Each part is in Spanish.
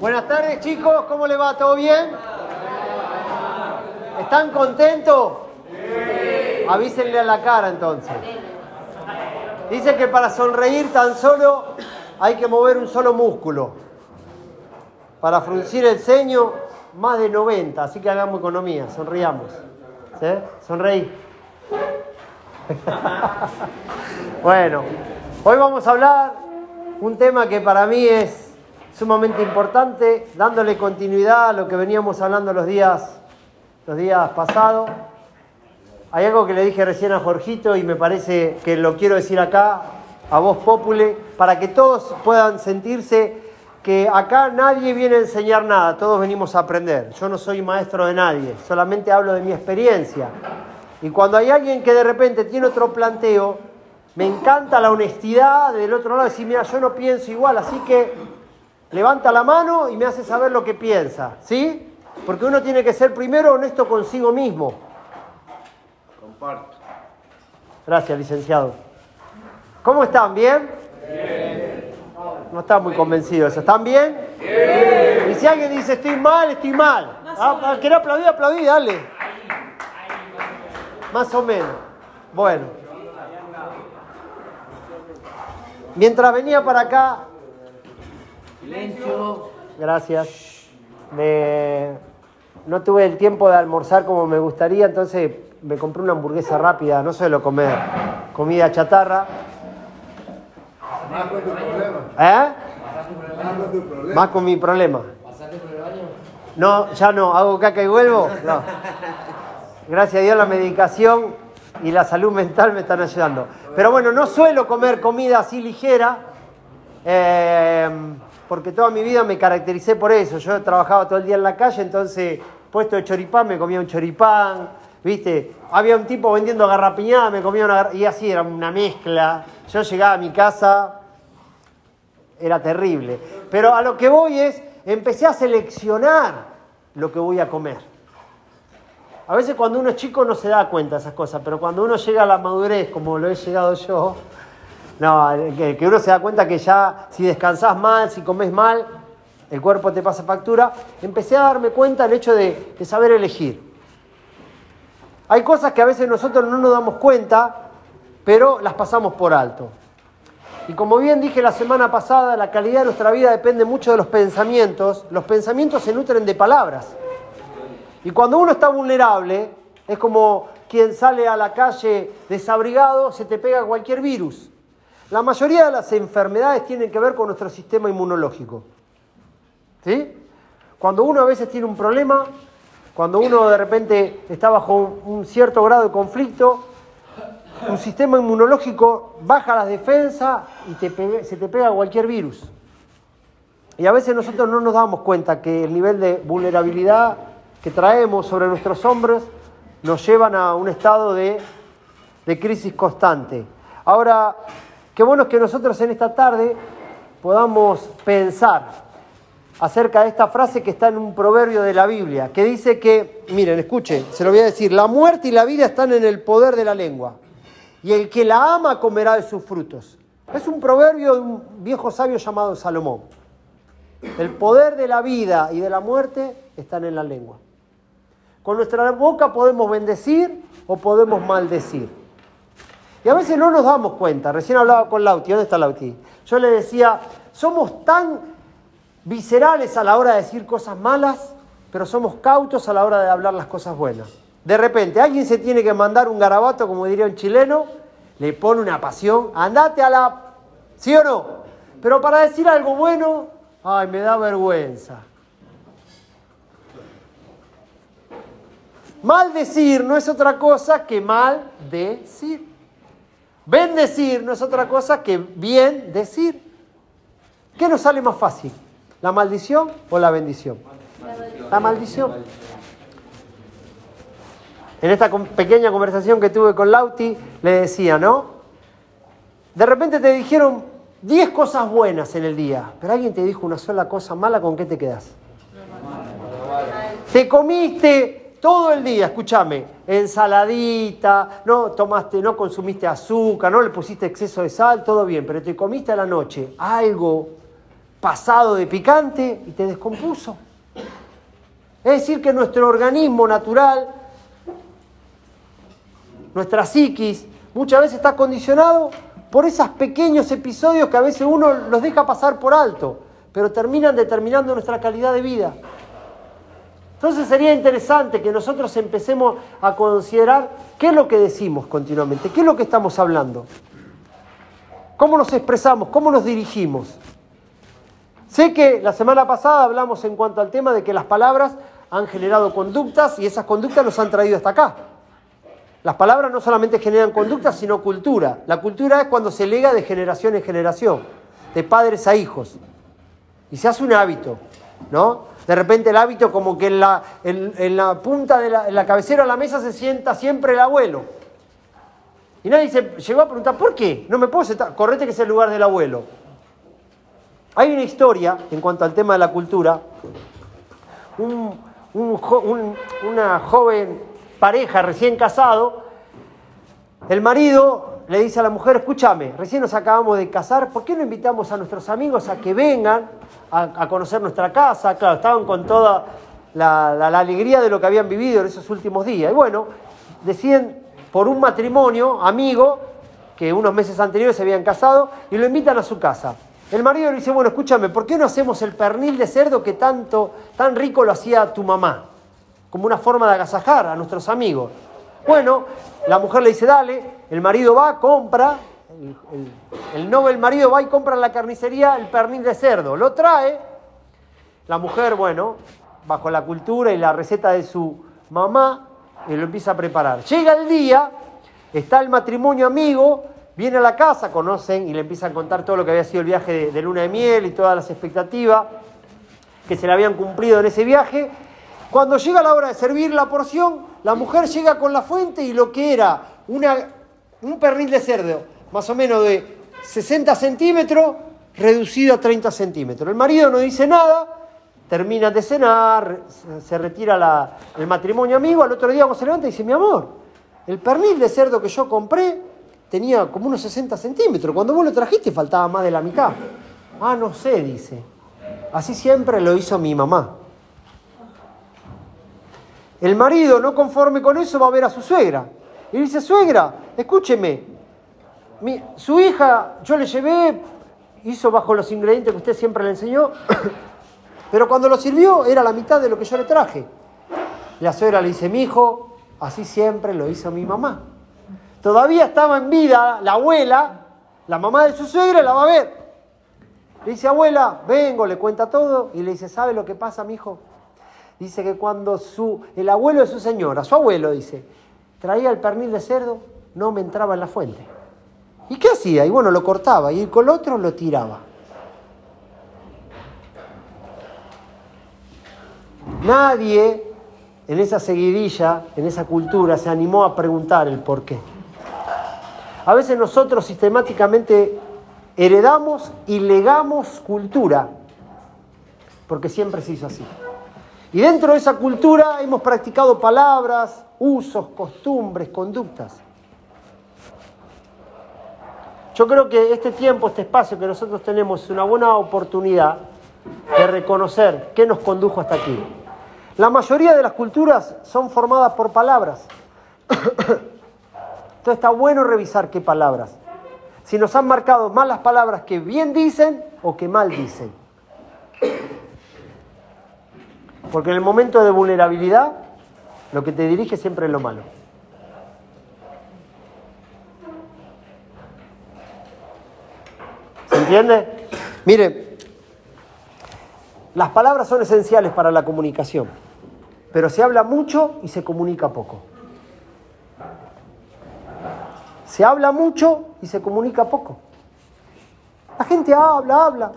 Buenas tardes chicos, ¿cómo le va? ¿Todo bien? ¿Están contentos? Avísenle a la cara entonces. Dice que para sonreír tan solo hay que mover un solo músculo. Para fruncir el ceño, más de 90, así que hagamos economía, sonriamos. ¿Sí? Sonreí. bueno, hoy vamos a hablar un tema que para mí es sumamente importante, dándole continuidad a lo que veníamos hablando los días, los días pasados. Hay algo que le dije recién a Jorgito y me parece que lo quiero decir acá, a voz popule, para que todos puedan sentirse que acá nadie viene a enseñar nada, todos venimos a aprender. Yo no soy maestro de nadie, solamente hablo de mi experiencia. Y cuando hay alguien que de repente tiene otro planteo, me encanta la honestidad del otro lado, decir, mira, yo no pienso igual, así que levanta la mano y me hace saber lo que piensa, ¿sí? Porque uno tiene que ser primero honesto consigo mismo. Comparto. Gracias, licenciado. ¿Cómo están? ¿Bien? Bien. No están muy convencidos. ¿Están bien? Bien. Y si alguien dice estoy mal, estoy mal. Ah, ¿Querés aplaudir? Aplaudir, dale. Más o menos. Bueno. Mientras venía para acá. Silencio. Gracias. Me... No tuve el tiempo de almorzar como me gustaría, entonces me compré una hamburguesa rápida, no suelo comer comida chatarra. Más con tu problema. ¿Eh? Más con tu problema. Más con mi problema. ¿Pasaste por el baño? No, ya no, hago caca y vuelvo. No. Gracias a Dios la medicación y la salud mental me están ayudando. Pero bueno, no suelo comer comida así ligera, eh, porque toda mi vida me caractericé por eso. Yo trabajaba todo el día en la calle, entonces puesto de choripán me comía un choripán, ¿viste? Había un tipo vendiendo garrapiñada, me comía una y así era una mezcla. Yo llegaba a mi casa, era terrible. Pero a lo que voy es, empecé a seleccionar lo que voy a comer. A veces cuando uno es chico no se da cuenta de esas cosas, pero cuando uno llega a la madurez, como lo he llegado yo, no, que, uno se da cuenta que ya si descansás mal, si comes mal, el cuerpo te pasa factura, empecé a darme cuenta del hecho de saber elegir. Hay cosas que a veces nosotros no nos damos cuenta, pero las pasamos por alto. Y como bien dije la semana pasada, la calidad de nuestra vida depende mucho de los pensamientos. Los pensamientos se nutren de palabras. Y cuando uno está vulnerable, es como quien sale a la calle desabrigado, se te pega cualquier virus. La mayoría de las enfermedades tienen que ver con nuestro sistema inmunológico. ¿Sí? Cuando uno a veces tiene un problema, cuando uno de repente está bajo un, cierto grado de conflicto, un sistema inmunológico baja las defensas y se te pega cualquier virus. Y a veces nosotros no nos damos cuenta que el nivel de vulnerabilidad que traemos sobre nuestros hombros nos llevan a un estado de, de crisis constante. Ahora, qué bueno que nosotros en esta tarde podamos pensar acerca de esta frase que está en un proverbio de la Biblia, que dice que, miren, escuchen, se lo voy a decir, la muerte y la vida están en el poder de la lengua, y el que la ama comerá de sus frutos. Es un proverbio de un viejo sabio llamado Salomón. El poder de la vida y de la muerte están en la lengua. Con nuestra boca podemos bendecir o podemos maldecir. Y a veces no nos damos cuenta. Recién hablaba con Lauti. ¿Dónde está Lauti? Yo le decía, somos tan viscerales a la hora de decir cosas malas, pero somos cautos a la hora de hablar las cosas buenas. De repente, alguien se tiene que mandar un garabato, como diría un chileno, le pone una pasión, andate a la... ¿Sí o no? Pero para decir algo bueno, ay, me da vergüenza. Maldecir no es otra cosa que mal decir. Bendecir no es otra cosa que bien decir. ¿Qué nos sale más fácil? ¿La maldición o la bendición? La maldición. En esta pequeña conversación que tuve con Lauti, le decía, ¿no? De repente te dijeron 10 cosas buenas en el día, pero alguien te dijo una sola cosa mala, ¿con qué te quedas? Te comiste todo el día, escúchame, ensaladita, no tomaste, no consumiste azúcar, no le pusiste exceso de sal, todo bien, pero te comiste a la noche algo pasado de picante y te descompuso. Es decir, que nuestro organismo natural, nuestra psiquis, muchas veces está condicionado por esos pequeños episodios que a veces uno los deja pasar por alto, pero terminan determinando nuestra calidad de vida. Entonces sería interesante que nosotros empecemos a considerar qué es lo que decimos continuamente, qué es lo que estamos hablando, cómo nos expresamos, cómo nos dirigimos. Sé que la semana pasada hablamos en cuanto al tema de que las palabras han generado conductas y esas conductas nos han traído hasta acá. Las palabras no solamente generan conductas, sino cultura. La cultura es cuando se lega de generación en generación, de padres a hijos. Y se hace un hábito, ¿no? De repente el hábito como que en la, en, la punta de la, en la cabecera de la mesa se sienta siempre el abuelo. Y nadie se llegó a preguntar, ¿por qué? No me puedo sentar, correte que es el lugar del abuelo. Hay una historia en cuanto al tema de la cultura. una joven pareja recién casado, el marido le dice a la mujer, escúchame, recién nos acabamos de casar, ¿por qué no invitamos a nuestros amigos a que vengan a, conocer nuestra casa? Claro, estaban con toda la, la, alegría de lo que habían vivido en esos últimos días. Y bueno, deciden por un matrimonio amigo, que unos meses anteriores se habían casado, y lo invitan a su casa. El marido le dice, bueno, escúchame, ¿por qué no hacemos el pernil de cerdo que tanto, tan rico lo hacía tu mamá? Como una forma de agasajar a nuestros amigos. Bueno, la mujer le dice, dale, el marido va, compra, el, el, el marido va y compra en la carnicería el pernil de cerdo, lo trae, la mujer, bueno, bajo la cultura y la receta de su mamá, y lo empieza a preparar. Llega el día, está el matrimonio amigo, viene a la casa, conocen y le empiezan a contar todo lo que había sido el viaje de, de luna de miel y todas las expectativas que se le habían cumplido en ese viaje. Cuando llega la hora de servir la porción, la mujer llega con la fuente y lo que era un pernil de cerdo, más o menos de 60 centímetros, reducido a 30 centímetros. El marido no dice nada, termina de cenar, se retira el matrimonio amigo, al otro día cuando se levanta y dice, mi amor, el pernil de cerdo que yo compré tenía como unos 60 centímetros, cuando vos lo trajiste faltaba más de la mitad. Ah, no sé, dice. Así siempre lo hizo mi mamá. El marido, no conforme con eso, va a ver a su suegra. Y dice, suegra, escúcheme, su hija, yo le llevé, hizo bajo los ingredientes que usted siempre le enseñó, pero cuando lo sirvió era la mitad de lo que yo le traje. La suegra le dice, mi hijo, así siempre lo hizo mi mamá. Todavía estaba en vida la abuela, la mamá de su suegra, la va a ver. Le dice, abuela, vengo, le cuenta todo y le dice, ¿sabe lo que pasa, mi hijo? Dice que cuando su, el abuelo de su señora, su abuelo dice, traía el pernil de cerdo, no me entraba en la fuente. ¿Y qué hacía? Y bueno, lo cortaba y con el otro lo tiraba. Nadie en esa seguidilla, en esa cultura, se animó a preguntar el por qué. A veces nosotros sistemáticamente heredamos y legamos cultura, porque siempre se hizo así. Y dentro de esa cultura hemos practicado palabras, usos, costumbres, conductas. Yo creo que este tiempo, este espacio que nosotros tenemos es una buena oportunidad de reconocer qué nos condujo hasta aquí. La mayoría de las culturas son formadas por palabras. Entonces está bueno revisar qué palabras. Si nos han marcado más las palabras que bien dicen o que mal dicen. Porque en el momento de vulnerabilidad, lo que te dirige siempre es lo malo. ¿Se entiende? Mire, las palabras son esenciales para la comunicación, pero se habla mucho y se comunica poco. Se habla mucho y se comunica poco. La gente habla, habla.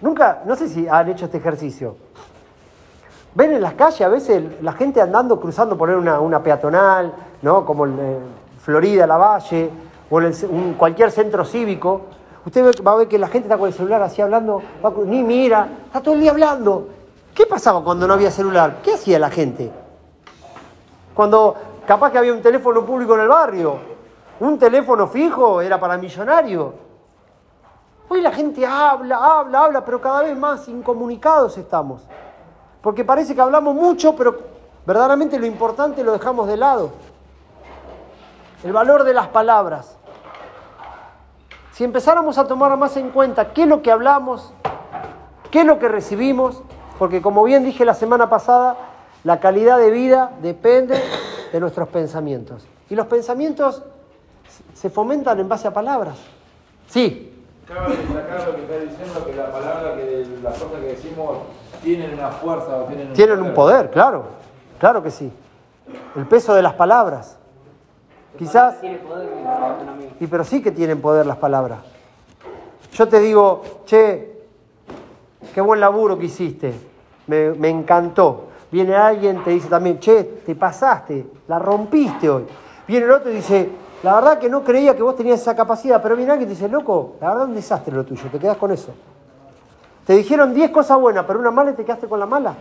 Nunca, no sé si han hecho este ejercicio. Ven en las calles a veces la gente andando, cruzando, poner una, una peatonal, ¿no? como en Florida, La Valle, o en cualquier centro cívico. Usted va a ver que la gente está con el celular así hablando, ni mira, está todo el día hablando. ¿Qué pasaba cuando no había celular? ¿Qué hacía la gente? Cuando capaz que había un teléfono público en el barrio, un teléfono fijo era para millonarios. Hoy la gente habla, habla, habla, pero cada vez más incomunicados estamos. Porque parece que hablamos mucho, pero verdaderamente lo importante lo dejamos de lado. El valor de las palabras. Si empezáramos a tomar más en cuenta qué es lo que hablamos, qué es lo que recibimos, porque como bien dije la semana pasada, la calidad de vida depende de nuestros pensamientos. Y los pensamientos se fomentan en base a palabras. Sí, Acaba de sacar lo que está diciendo, que la palabra, que las cosas que decimos tienen una fuerza o tienen un tienen un poder, claro, claro que sí. El peso de las palabras. Quizás, y pero sí que tienen poder las palabras. Yo te digo, che, qué buen laburo que hiciste, me, me encantó. Viene alguien, te dice también, che, te pasaste, la rompiste hoy. Viene el otro y dice, la verdad que no creía que vos tenías esa capacidad, pero viene alguien y te dice, loco, la verdad es un desastre lo tuyo, te quedas con eso. Te dijeron 10 cosas buenas, pero una mala y te quedaste con la mala.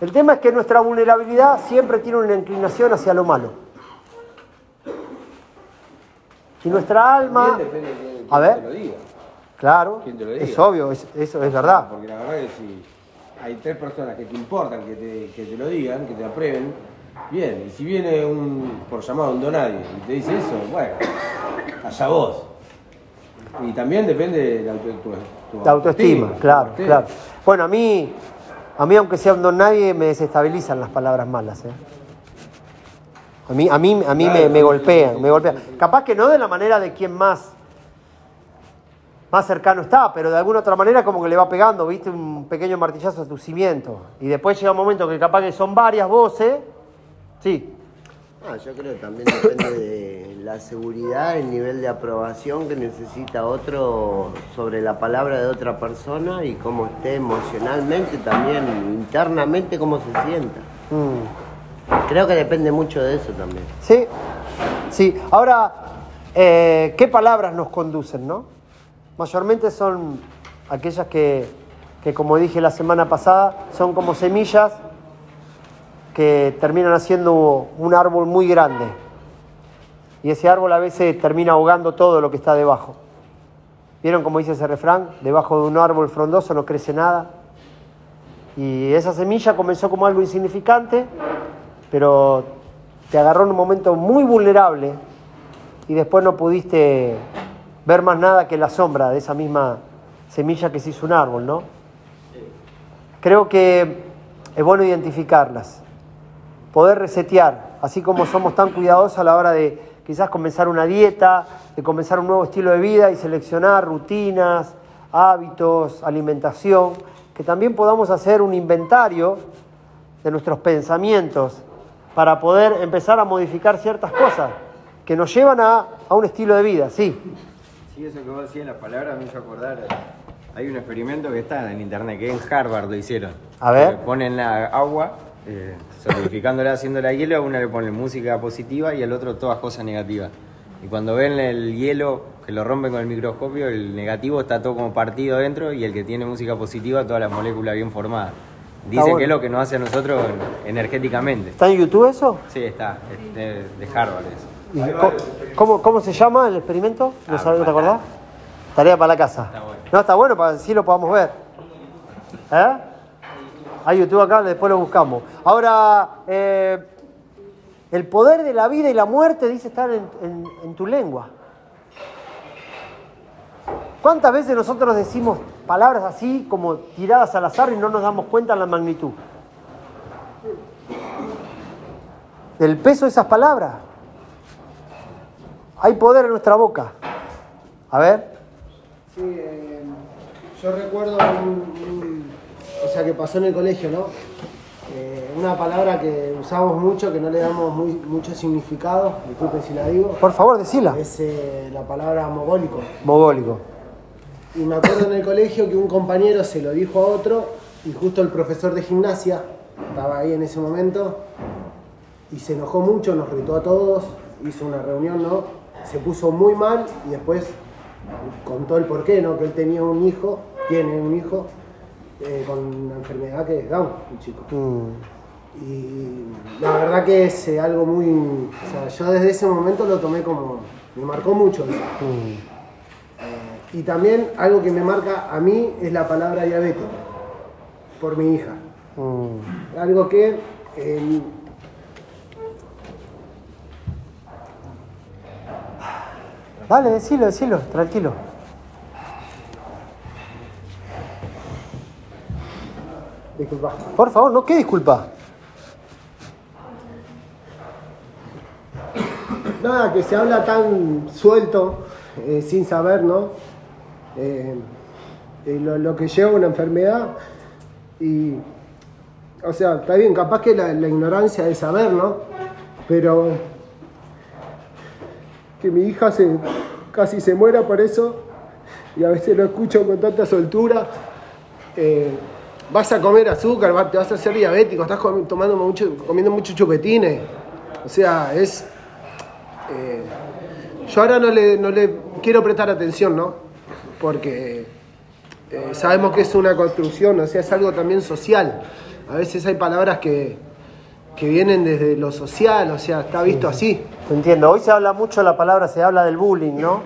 El tema es que nuestra vulnerabilidad siempre tiene una inclinación hacia lo malo. Y nuestra alma... A ver. te lo diga. Claro, ¿Quién te lo diga? es obvio, es- eso es verdad. Porque la verdad que si hay tres personas que te importan que te, que te lo digan, que te aprueben, bien. Y si viene un, por llamado un donadie y te dice eso, bueno, allá vos. Y también depende de la, auto- tu- tu La autoestima, claro, claro. Bueno, a mí, a mí aunque sea un don nadie, me desestabilizan las palabras malas. ¿eh? A mí, a mí, a mí me, me golpean, me golpean. Capaz que no de la manera de quien más, más cercano está, pero de alguna otra manera como que le va pegando, viste, un pequeño martillazo a tu cimiento. Y después llega un momento que capaz que son varias voces. Sí, Ah, yo creo que también depende de la seguridad, el nivel de aprobación que necesita otro sobre la palabra de otra persona y cómo esté emocionalmente también, internamente cómo se sienta. Mm. Creo que depende mucho de eso también. Sí, sí. Ahora, eh, ¿qué palabras nos conducen, no? Mayormente son aquellas que, que, como dije la semana pasada, son como semillas que terminan haciendo un árbol muy grande. Y ese árbol a veces termina ahogando todo lo que está debajo. ¿Vieron cómo dice ese refrán? Debajo de un árbol frondoso no crece nada. Y esa semilla comenzó como algo insignificante, pero te agarró en un momento muy vulnerable y después no pudiste ver más nada que la sombra de esa misma semilla que se hizo un árbol, ¿no? Creo que es bueno identificarlas, poder resetear, así como somos tan cuidadosos a la hora de quizás comenzar una dieta, de comenzar un nuevo estilo de vida y seleccionar rutinas, hábitos, alimentación, que también podamos hacer un inventario de nuestros pensamientos para poder empezar a modificar ciertas cosas que nos llevan a, a un estilo de vida, sí. Sí, eso que vos decías, las palabras me hizo acordar. Hay un experimento que está en internet, que en Harvard lo hicieron. A ver. Le ponen la agua, eh, solidificándola, haciéndola hielo, a una le ponen música positiva y al otro todas cosas negativas. Y cuando ven el hielo, que lo rompen con el microscopio, el negativo está todo como partido dentro y el que tiene música positiva, todas las moléculas bien formadas. Dicen bueno. que es lo que nos hace a nosotros energéticamente. ¿Está en YouTube eso? Sí, está, es de, de Harvard eso. ¿Y co- ¿Cómo, cómo se llama el experimento? ¿No, Ah, sabes, ¿no te acordás? Tarea para la casa. Está bueno. No, está bueno para que sí lo podamos ver. ¿Eh? Hay YouTube acá, después lo buscamos. Ahora, eh, el poder de la vida y la muerte dice estar en, tu lengua. ¿Cuántas veces nosotros decimos palabras así como tiradas al azar y no nos damos cuenta de la magnitud? Del peso de esas palabras. Hay poder en nuestra boca. A ver. Sí, eh, yo recuerdo un- o sea, que pasó en el colegio, ¿no? Eh, una palabra que usamos mucho, que no le damos muy- mucho significado, disculpen si la digo, Por favor, decila. es eh, la palabra mogólico. Mogólico. Y me acuerdo en el colegio que un compañero se lo dijo a otro y justo el profesor de gimnasia estaba ahí en ese momento y se enojó mucho, nos retó a todos, hizo una reunión, ¿no? Se puso muy mal y después contó el porqué, ¿no? Que él tenía un hijo, tiene un hijo eh, con una enfermedad que es Down, un chico. Mm, Y la verdad que es eh, algo muy... O sea, yo desde ese momento lo tomé como... Me marcó mucho eso. mm. Y también algo que me marca a mí es la palabra diabético, por mi hija. Mm. Algo que eh, Dale, decilo, decilo, tranquilo. Por favor, no, ¿qué disculpa? Nada, que se habla tan suelto, eh, sin saber, ¿no? Eh, eh, lo, que lleva una enfermedad y, o sea, está bien, capaz que la, la ignorancia de saber, ¿no? Pero que mi hija se, casi se muera por eso y a veces lo escucho con tanta soltura. eh, vas a comer azúcar, va- te vas a hacer diabético, estás comi- tomando mucho, comiendo muchos chupetines. O sea, es, eh, yo ahora no le, no le quiero prestar atención, ¿no? Porque eh, sabemos que es una construcción, o sea, es algo también social. A veces hay palabras que, que vienen desde lo social, o sea, está visto así. Te entiendo. Hoy se habla mucho la palabra, se habla del bullying, ¿no?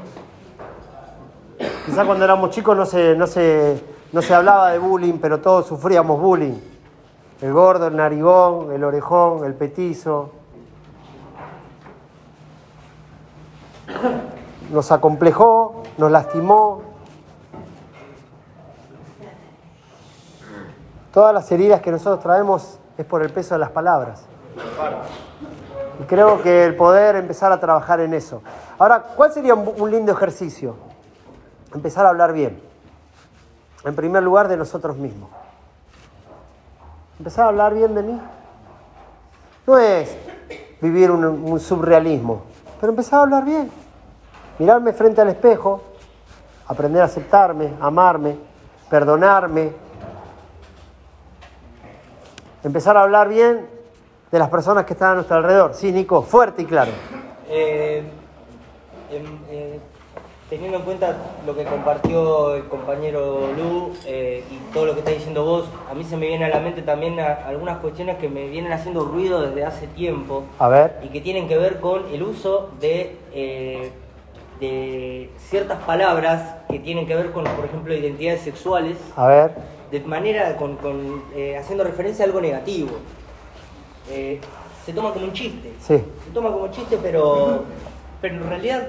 Quizás cuando éramos chicos no se, no, se, no se hablaba de bullying, pero todos sufríamos bullying. El gordo, el narigón, el orejón, el petizo. Nos acomplejó, nos lastimó. Todas las heridas que nosotros traemos es por el peso de las palabras. Y creo que el poder empezar a trabajar en eso. Ahora, ¿cuál sería un, lindo ejercicio? Empezar a hablar bien. En primer lugar, de nosotros mismos. Empezar a hablar bien de mí. No es vivir un, subrealismo, pero empezar a hablar bien. Mirarme frente al espejo, aprender a aceptarme, amarme, perdonarme. Empezar a hablar bien de las personas que están a nuestro alrededor. Sí, Nico, fuerte y claro. Eh, eh, teniendo en cuenta lo que compartió el compañero Lu eh, y todo lo que está diciendo vos, a mí se me viene a la mente también a- algunas cuestiones que me vienen haciendo ruido desde hace tiempo A ver. y que tienen que ver con el uso de, eh, de ciertas palabras que tienen que ver con, por ejemplo, identidades sexuales, A ver. de manera, con, con, eh, haciendo referencia a algo negativo. Se toma como un chiste. Sí. Se toma como chiste, pero, pero en realidad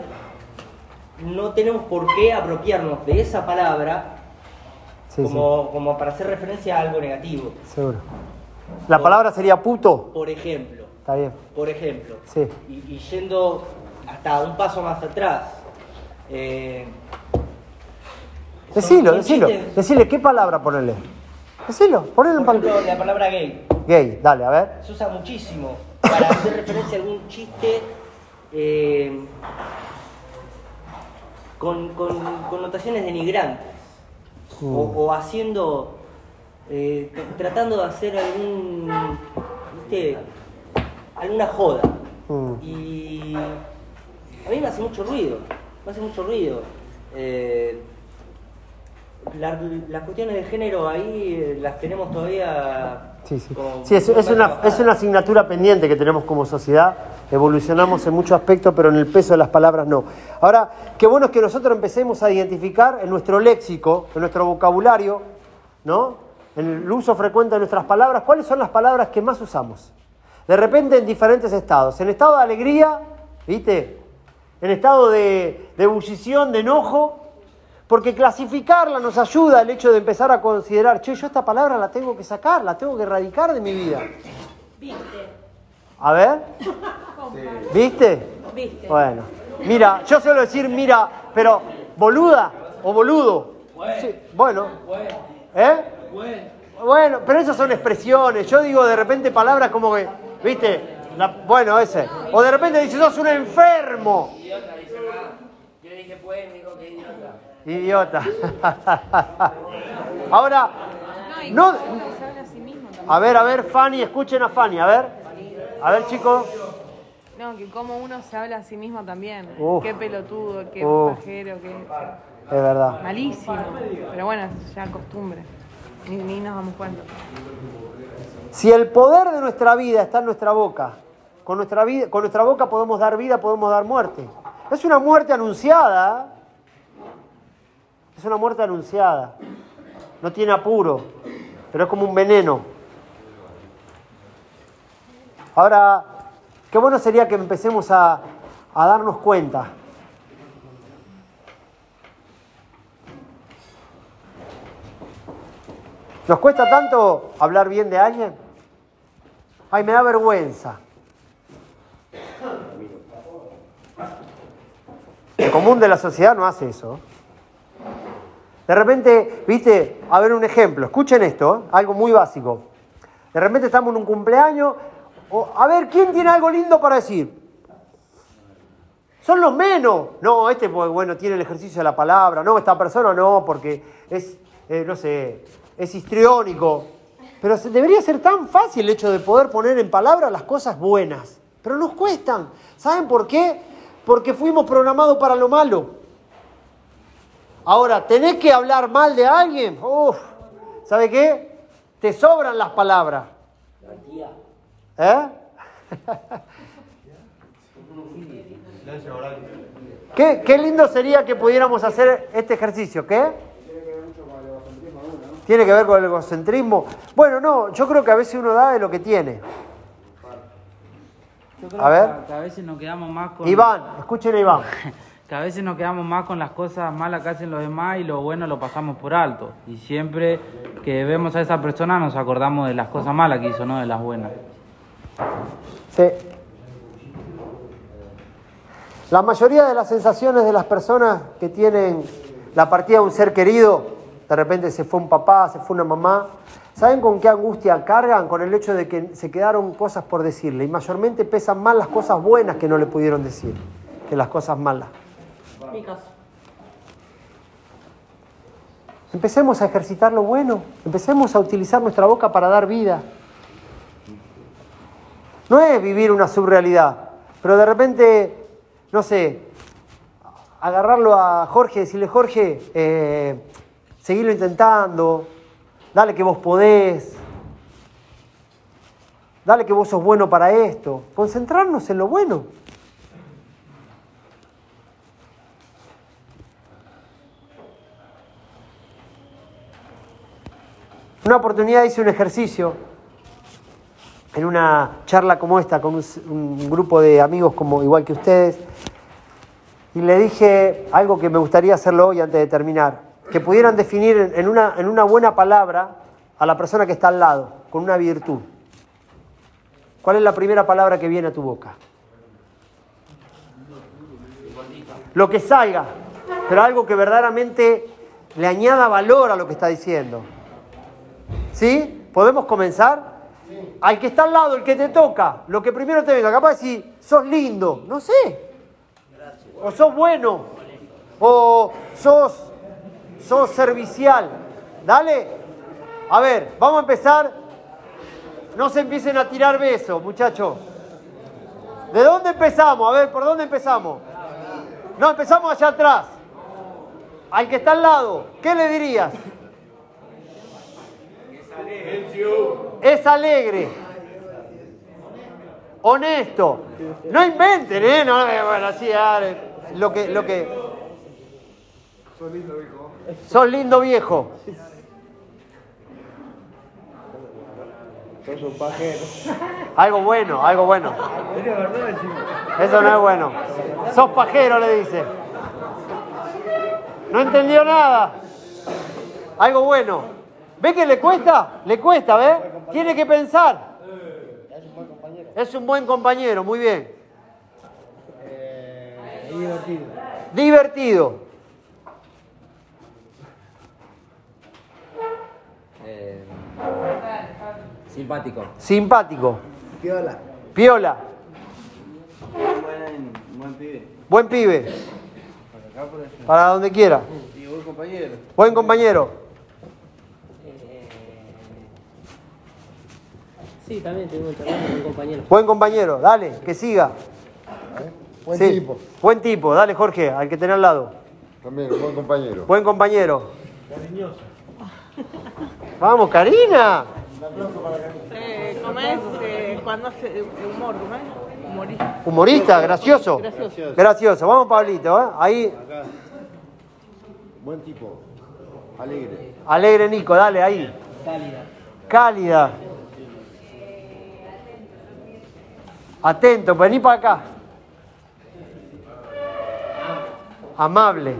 no tenemos por qué apropiarnos de esa palabra Sí, como, como para hacer referencia a algo negativo. seguro. La palabra sería puto. Por ejemplo, Está bien. por ejemplo, Sí. y, y yendo hasta un paso más atrás, eh, Decilo, decilo. chistes. Decile, ¿qué palabra ponerle? Decilo, ponele por un ejemplo, la palabra gay Gay, dale, a ver. se usa muchísimo para hacer referencia a algún chiste eh, con, con connotaciones denigrantes o, o haciendo, eh, tr- tratando de hacer algún, ¿viste? alguna joda. Y a mí me hace mucho ruido, me hace mucho ruido. Eh, la- las cuestiones de género ahí eh, las tenemos todavía. Sí, sí. Sí, es, es una, es una asignatura pendiente que tenemos como sociedad. Evolucionamos en muchos aspectos, pero en el peso de las palabras no. Ahora, qué bueno es que nosotros empecemos a identificar en nuestro léxico, en nuestro vocabulario, ¿no? En el uso frecuente de nuestras palabras, cuáles son las palabras que más usamos. De repente en diferentes estados. En estado de alegría, ¿viste? En estado de, de ebullición, de enojo. Porque clasificarla nos ayuda el hecho de empezar a considerar, che, yo esta palabra la tengo que sacar, la tengo que erradicar de mi vida. Viste, A ver, ¿viste? viste. Bueno, mira, yo suelo decir, mira, pero boluda o boludo. Sí, bueno. ¿Eh? Bueno, pero esas son expresiones. Yo digo de repente palabras como que, ¿viste? La- bueno, ese. O de repente dice, sos un enfermo. Yo dije, pues, me dijo que idiota. Idiota. Ahora, No, a ver, a ver, Fanny, escuchen a Fanny, a ver. A ver, chicos. No, que como uno se habla a sí mismo también. Uf. Qué pelotudo, qué pajero, qué... Es verdad. Malísimo. Pero bueno, ya costumbre. Ni, ni nos damos cuenta. Si el poder de nuestra vida está en nuestra boca, con nuestra, vida, con nuestra boca podemos dar vida, podemos dar muerte. Es una muerte anunciada. Es una muerte anunciada. No tiene apuro, pero es como un veneno. Ahora, qué bueno sería que empecemos a, darnos cuenta. ¿Nos cuesta tanto hablar bien de alguien? Ay, me da vergüenza. El común de la sociedad no hace eso. De repente, viste, a ver un ejemplo, escuchen esto, ¿eh? algo muy básico. De repente estamos en un cumpleaños, o, a ver, ¿quién tiene algo lindo para decir? Son los menos. No, este, pues, bueno, tiene el ejercicio de la palabra. No, esta persona no, porque es, eh, no sé, es histriónico. Pero debería ser tan fácil el hecho de poder poner en palabras las cosas buenas. Pero nos cuestan. ¿Saben por qué? Porque fuimos programados para lo malo. Ahora, ¿tenés que hablar mal de alguien? Uf, ¿sabe qué? Te sobran las palabras. ¿Eh? ¿Qué, qué lindo sería que pudiéramos hacer este ejercicio. ¿Qué? ¿Tiene que ver con el egocentrismo? Bueno, no, yo creo que a veces uno da de lo que tiene. Yo creo A ver. Que, a veces nos quedamos más con. Iván, escuchen a Iván. Que a veces nos quedamos más con las cosas malas que hacen los demás y lo bueno lo pasamos por alto. Y siempre que vemos a esa persona nos acordamos de las cosas malas que hizo, no de las buenas. Sí. La mayoría de las sensaciones de las personas que tienen la partida de un ser querido, de repente se fue un papá, se fue una mamá, ¿saben con qué angustia cargan? Con el hecho de que se quedaron cosas por decirle. Y mayormente pesan más las cosas buenas que no le pudieron decir que las cosas malas. Empecemos a ejercitar lo bueno, empecemos a utilizar nuestra boca para dar vida. No es vivir una subrealidad, pero de repente, no sé, agarrarlo a Jorge, decirle, Jorge, eh, seguirlo intentando, dale que vos podés, dale que vos sos bueno para esto, concentrarnos en lo bueno. Una oportunidad hice un ejercicio en una charla como esta con un, un grupo de amigos como igual que ustedes y le dije algo que me gustaría hacerlo hoy antes de terminar, que pudieran definir en- una, en una buena palabra a la persona que está al lado, con una virtud. ¿Cuál es la primera palabra que viene a tu boca? Lo que salga, pero algo que verdaderamente le añada valor a lo que está diciendo. ¿Sí? ¿Podemos comenzar? Al que está al lado, el que te toca, lo que primero te venga, capaz de decir, sos lindo, no sé. O sos bueno, o sos, sos servicial. Dale. A ver, vamos a empezar. No se empiecen a tirar besos, muchachos. ¿De dónde empezamos? A ver, ¿por dónde empezamos? No, empezamos allá atrás. Al que está al lado, ¿qué le dirías? Es alegre. Honesto. No inventen, ¿eh? No, eh, bueno, así, lo que, lo que. Sos lindo, hijo. Sos lindo viejo. Sos un pajero. Algo bueno, algo bueno. Eso no es bueno. Sos pajero, le dice. No entendió nada. Algo bueno. ¿Ve que le cuesta? Le cuesta, ¿ve? Tiene que pensar. Es un buen compañero, muy bien. divertido. Divertido. Eh, simpático. Simpático. Piola. Piola. Buen, buen pibe. Buen pibe. Para acá, por allá. Para donde quiera. Y buen compañero. Buen compañero. Sí, también tengo charlando con un compañero. Buen compañero. Dale, que siga. Buen Sí, tipo. Buen tipo. Dale, Jorge, al que tenés al lado. También, buen compañero. Buen compañero. Vamos, Karina. Eh, ¿Cómo es? Eh, cuando hace humor, ¿cómo es? Humorista. Humorista, gracioso. Gracioso. Gracioso. Vamos, Pablito. ¿eh? Ahí. Buen tipo. Alegre. Alegre Nico, dale ahí. Cálida. Cálida. Atento, vení para acá. Amable.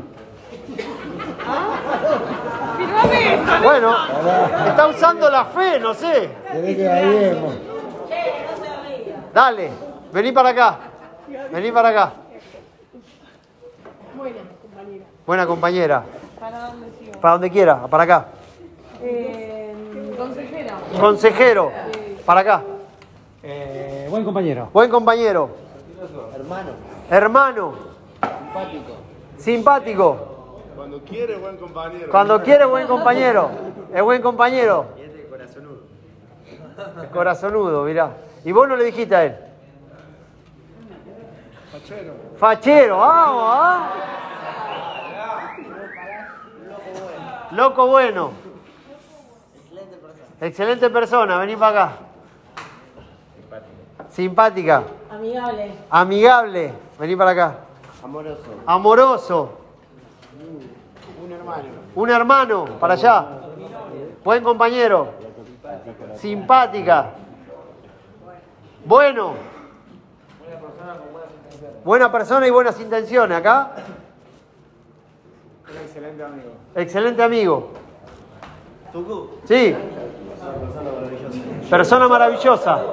Bueno, está usando la fe, no sé. Dale, vení para acá. Vení para acá. Buena, compañera. Buena compañera. ¿Para dónde sigo? Para donde quiera, para acá. Eh, consejera. Consejero, para acá. Eh, buen compañero. Buen compañero. Hermano, Hermano. simpático. Simpático. Cuando quiere, buen compañero. Cuando quiere, buen compañero. Es buen compañero. Es corazonudo, mirá. Y vos no le dijiste a él. Fachero. Fachero, vamos, ¿ah? Loco bueno. Excelente persona, vení para acá. Simpática. Amigable. Amigable, vení para acá. Amoroso. Amoroso. Un hermano. Un hermano, para allá. Buen compañero. Simpática. Bueno. Buena persona y buenas intenciones. Acá. excelente amigo. Excelente amigo. Sí. Persona maravillosa.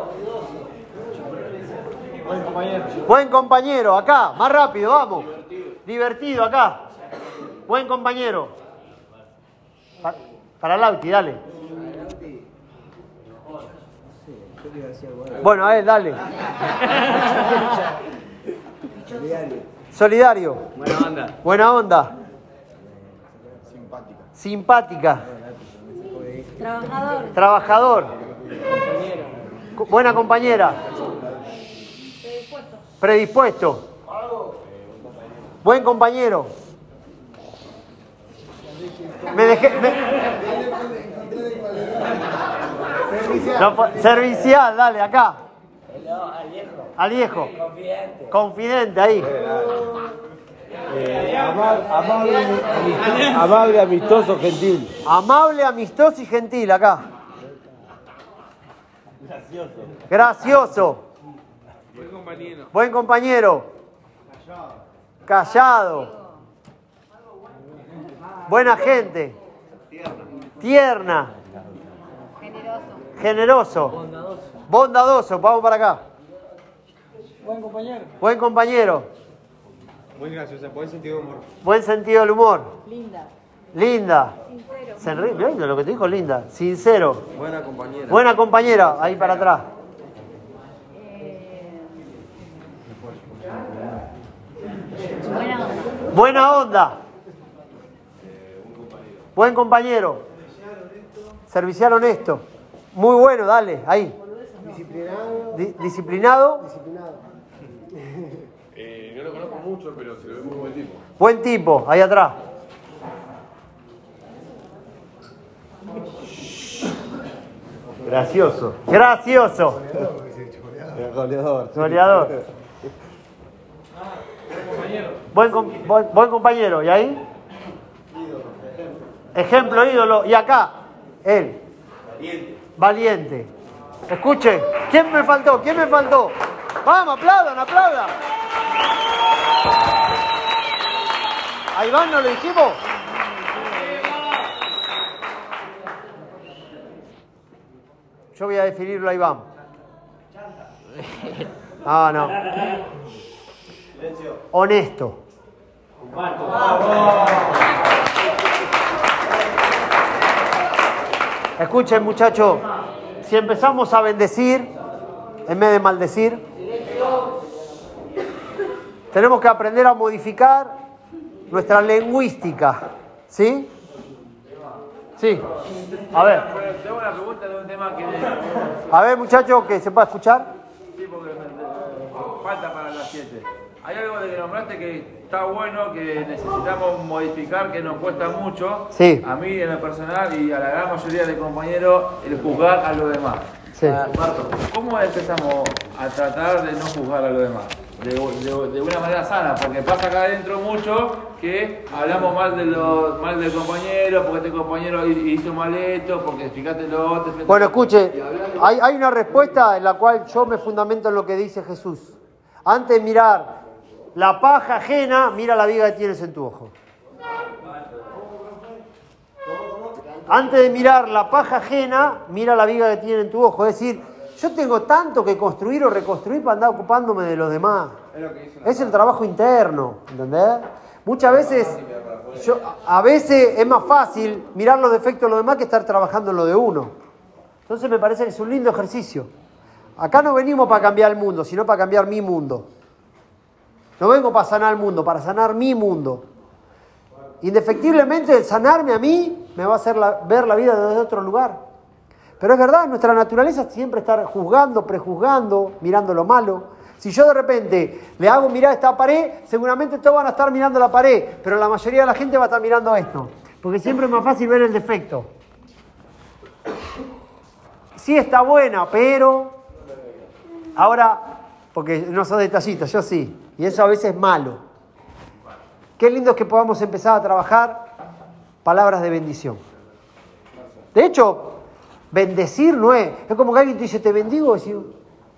Buen compañero. Buen compañero, acá, más rápido, vamos. Divertido, acá. Buen compañero. Pa- para Lauti, dale. Bueno, a él, dale. Solidario. Buena onda. Buena onda. Simpática. Trabajador. Trabajador. Co- Buena compañera. Predispuesto. Buen compañero. Me dejé. me- No po- servicial, dale, acá. Al viejo. Confidente, ahí. Eh, ama- amable, amistoso, amable, amistoso, gentil. Amable, amistoso y gentil, acá. Gracioso. Buen compañero. Buen compañero. Callado. Buena gente. Tierna. Generoso. Bondadoso. Vamos para acá. Buen compañero. Buen compañero. Muy graciosa, buen sentido de humor. Buen sentido del humor. Linda. Linda. Se ríe, mirá lo que te dijo Linda. Sincero. Buena compañera. Buena compañera. Ahí para atrás. Buena onda. Buena onda. Buen compañero. Servicial honesto. Muy bueno, dale, ahí. Disciplinado. Di- disciplinado. Disciplinado. Eh, no lo conozco mucho, pero se lo ve muy buen tipo. Buen tipo, ahí atrás. Gracioso. Gracioso. Goleador. Goleador. Buen, com- buen, buen compañero. ¿Y ahí? Ejemplo, ídolo. Y acá, él. Valiente. Escuchen. ¿Quién me faltó? ¿Quién me faltó? Vamos, aplaudan, aplaudan. Ahí van, ¿no lo dijimos? Yo voy a definirlo a Iván. Ah, no. Honesto. Escuchen, muchachos, si empezamos a bendecir en vez de maldecir, tenemos que aprender a modificar nuestra lingüística. ¿Sí? Sí. A ver, Tengo una pregunta de un tema que a ver, muchachos, que se pueda escuchar. sí, porque falta para las 7. Hay algo de que nombraste que está bueno, que necesitamos modificar, que nos cuesta mucho. Sí. A mí en lo personal y a la gran mayoría de compañeros, el juzgar a los demás. Sí. Ah, Marto, ¿cómo empezamos a tratar de no juzgar a los demás? de, de- de una manera sana, porque pasa acá adentro mucho que hablamos mal, de los, mal del compañero, porque este compañero hizo mal esto, porque fíjate lo otro. fíjate Bueno, escuche, hay, hay una respuesta en la cual yo me fundamento en lo que dice Jesús. Antes de mirar la paja ajena, mira la viga que tienes en tu ojo. Antes de mirar la paja ajena, mira la viga que tiene en tu ojo. Es decir, yo tengo tanto que construir o reconstruir para andar ocupándome de los demás. Es el trabajo interno, ¿entendés? Muchas veces, yo, a veces es más fácil mirar los defectos de los demás que estar trabajando en lo de uno. Entonces me parece que es un lindo ejercicio. Acá no venimos para cambiar el mundo, sino para cambiar mi mundo. No vengo para sanar el mundo, para sanar mi mundo. Indefectiblemente sanarme a mí me va a hacer ver la vida desde otro lugar. Pero es verdad, nuestra naturaleza siempre estar juzgando, prejuzgando, mirando lo malo. Si yo de repente le hago mirar esta pared, seguramente todos van a estar mirando la pared, pero la mayoría de la gente va a estar mirando esto. Porque siempre es más fácil ver el defecto. Sí está buena, pero ahora, porque no sos detallista, yo sí, y eso a veces es malo. Qué lindo es que podamos empezar a trabajar palabras de bendición. De hecho, bendecir no es, es como que alguien te dice te bendigo, y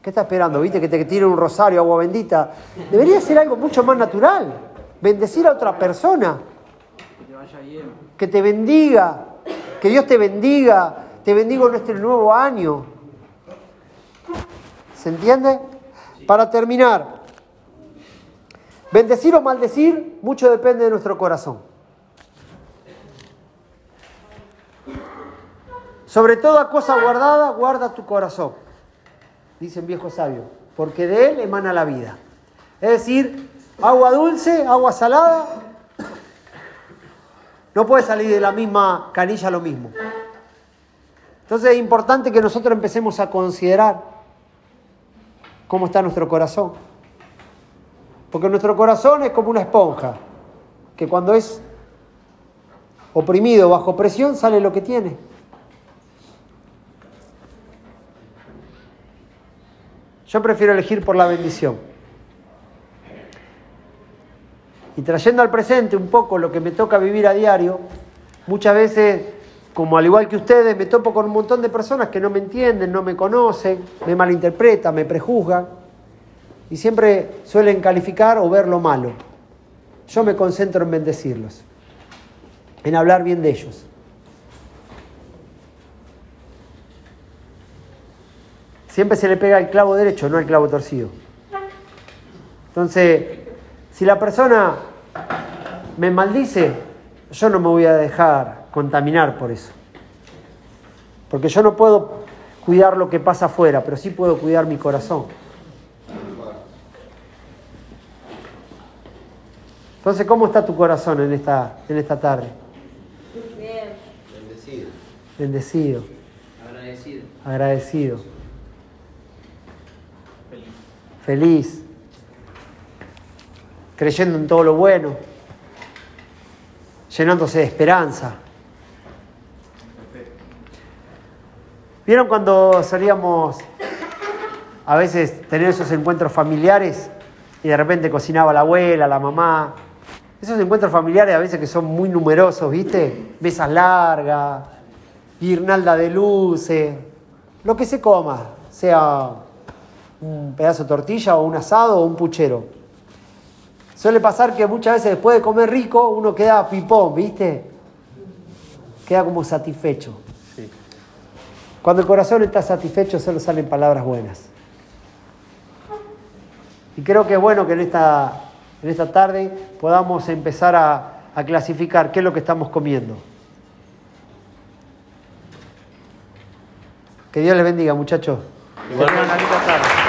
¿qué estás esperando? ¿Viste que te tire un rosario, agua bendita? Debería ser algo mucho más natural. Bendecir a otra persona, que te bendiga, que Dios te bendiga, te bendigo en este nuevo año. ¿Se entiende? Para terminar, bendecir o maldecir, mucho depende de nuestro corazón. Sobre toda cosa guardada, guarda tu corazón, dice el viejo sabio, porque de él emana la vida. Es decir, agua dulce, agua salada, no puede salir de la misma canilla lo mismo. Entonces es importante que nosotros empecemos a considerar cómo está nuestro corazón. Porque nuestro corazón es como una esponja, que cuando es oprimido bajo presión sale lo que tiene. Yo prefiero elegir por la bendición. Y trayendo al presente un poco lo que me toca vivir a diario, muchas veces, como al igual que ustedes, me topo con un montón de personas que no me entienden, no me conocen, me malinterpretan, me prejuzgan, y siempre suelen calificar o ver lo malo. Yo me concentro en bendecirlos, en hablar bien de ellos. Siempre se le pega el clavo derecho, no el clavo torcido. Entonces, si la persona me maldice, yo no me voy a dejar contaminar por eso. Porque yo no puedo cuidar lo que pasa afuera, pero sí puedo cuidar mi corazón. Entonces, ¿cómo está tu corazón en esta, en esta tarde? Bien. Bendecido. Bendecido, Agradecido. agradecido, feliz, creyendo en todo lo bueno, llenándose de esperanza. ¿Vieron cuando solíamos a veces tener esos encuentros familiares y de repente cocinaba la abuela, la mamá? Esos encuentros familiares a veces que son muy numerosos, ¿viste? Mesas largas, guirnalda de luces, lo que se coma, sea un pedazo de tortilla o un asado o un puchero. Suele pasar que muchas veces después de comer rico uno queda pipón, ¿viste? Queda como satisfecho. Cuando el corazón está satisfecho solo salen palabras buenas. Y creo que es bueno que en esta, en esta tarde podamos empezar a, a clasificar qué es lo que estamos comiendo. Que Dios les bendiga, muchachos. Que